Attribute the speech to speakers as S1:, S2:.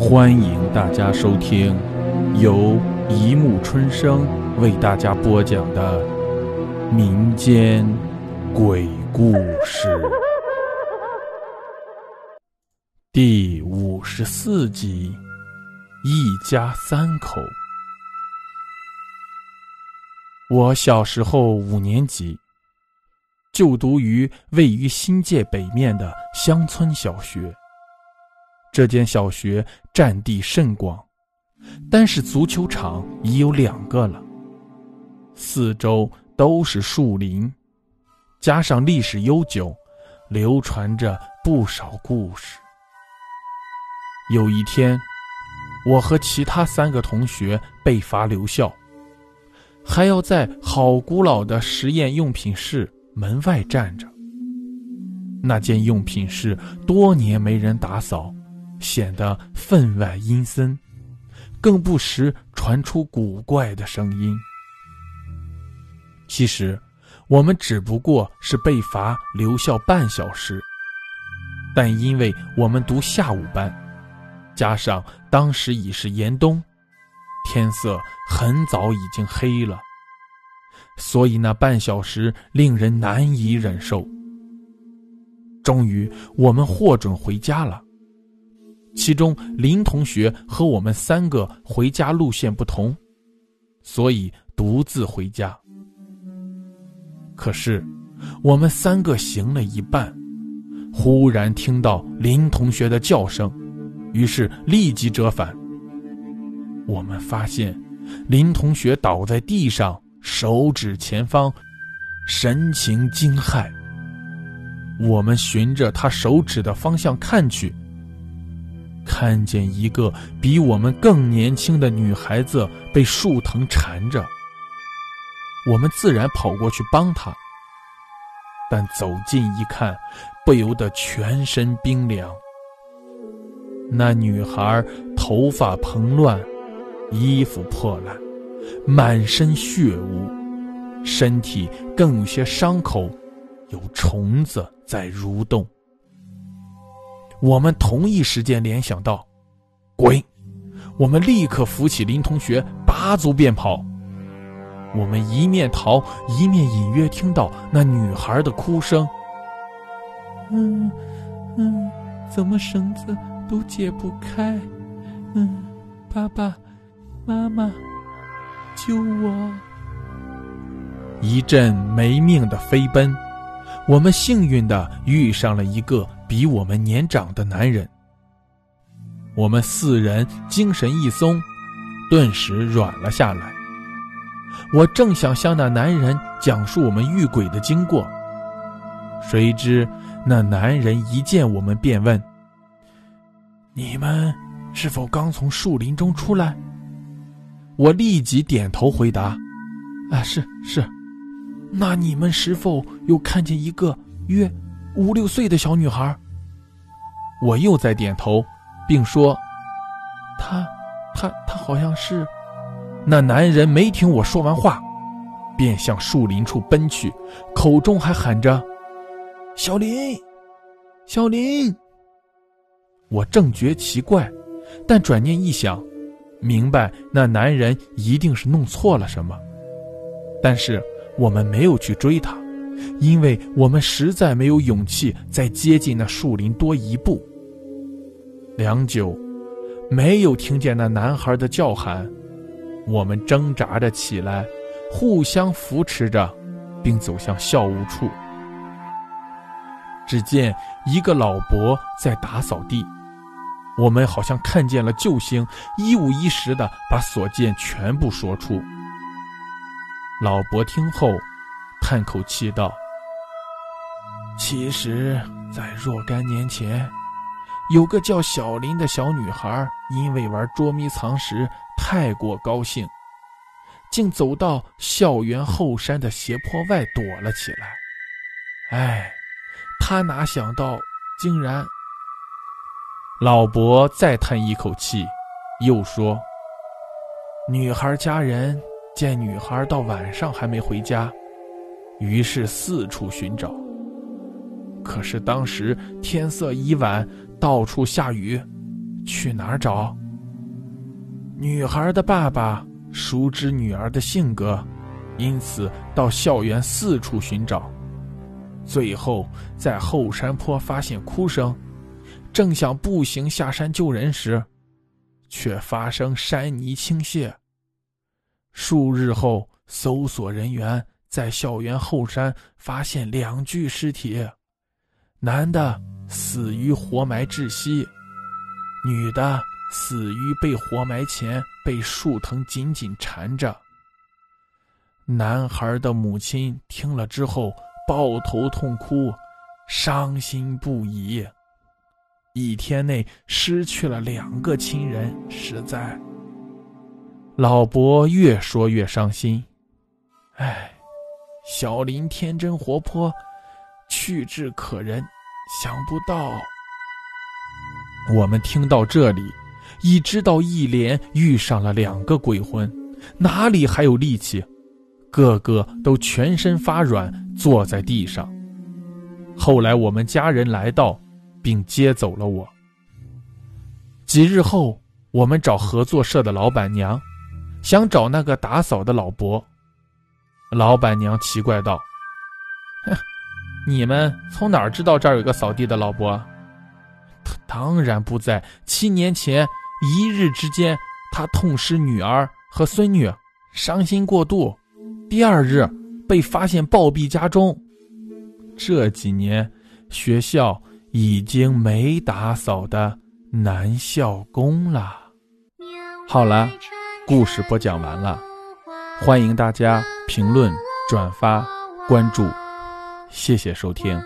S1: 欢迎大家收听由一木春生为大家播讲的民间鬼故事第五十四集：一家三口。我小时候五年级，就读于位于新界北面的乡村小学。这间小学占地甚广，单是足球场已有两个了。四周都是树林，加上历史悠久，流传着不少故事。有一天，我和其他三个同学被罚留校，还要在好古老的实验用品室门外站着。那间用品室多年没人打扫。显得分外阴森，更不时传出古怪的声音。其实，我们只不过是被罚留校半小时，但因为我们读下午班，加上当时已是严冬，天色很早已经黑了，所以那半小时令人难以忍受。终于，我们获准回家了。其中林同学和我们三个回家路线不同，所以独自回家。可是，我们三个行了一半，忽然听到林同学的叫声，于是立即折返。我们发现，林同学倒在地上，手指前方，神情惊骇。我们循着他手指的方向看去。看见一个比我们更年轻的女孩子被树藤缠着，我们自然跑过去帮她。但走近一看，不由得全身冰凉。那女孩头发蓬乱，衣服破烂，满身血污，身体更有些伤口，有虫子在蠕动。我们同一时间联想到，滚！我们立刻扶起林同学，拔足便跑。我们一面逃，一面隐约听到那女孩的哭声：“嗯，嗯，怎么绳子都解不开？嗯，爸爸妈妈，救我！”一阵没命的飞奔，我们幸运的遇上了一个。比我们年长的男人，我们四人精神一松，顿时软了下来。我正想向那男人讲述我们遇鬼的经过，谁知那男人一见我们便问：“你们是否刚从树林中出来？”我立即点头回答：“啊，是是。”那你们是否有看见一个约？五六岁的小女孩，我又在点头，并说：“她，她，她好像是……”那男人没听我说完话，便向树林处奔去，口中还喊着：“小林，小林。”我正觉奇怪，但转念一想，明白那男人一定是弄错了什么，但是我们没有去追他。因为我们实在没有勇气再接近那树林多一步。良久，没有听见那男孩的叫喊，我们挣扎着起来，互相扶持着，并走向校务处。只见一个老伯在打扫地，我们好像看见了救星，一五一十的把所见全部说出。老伯听后。叹口气道：“其实，在若干年前，有个叫小林的小女孩，因为玩捉迷藏时太过高兴，竟走到校园后山的斜坡外躲了起来。哎，她哪想到，竟然……”老伯再叹一口气，又说：“女孩家人见女孩到晚上还没回家。”于是四处寻找，可是当时天色已晚，到处下雨，去哪儿找？女孩的爸爸熟知女儿的性格，因此到校园四处寻找，最后在后山坡发现哭声，正想步行下山救人时，却发生山泥倾泻。数日后，搜索人员在校园后山发现两具尸体，男的死于活埋窒息，女的死于被活埋前被树藤紧紧缠着。男孩的母亲听了之后抱头痛哭，伤心不已。一天内失去了两个亲人，实在。老伯越说越伤心，唉，小林天真活泼，趣致可人，想不到。我们听到这里，已知道一连遇上了两个鬼魂，哪里还有力气？个个都全身发软，坐在地上。后来我们家人来到，并接走了我。几日后，我们找合作社的老板娘。想找那个打扫的老伯，老板娘奇怪道：“哼，你们从哪儿知道这儿有个扫地的老伯？他当然不在。七年前一日之间，他痛失女儿和孙女，伤心过度，第二日被发现暴毙家中。这几年学校已经没打扫的男校工了。好了。”故事播讲完了，欢迎大家评论、转发、关注，谢谢收听。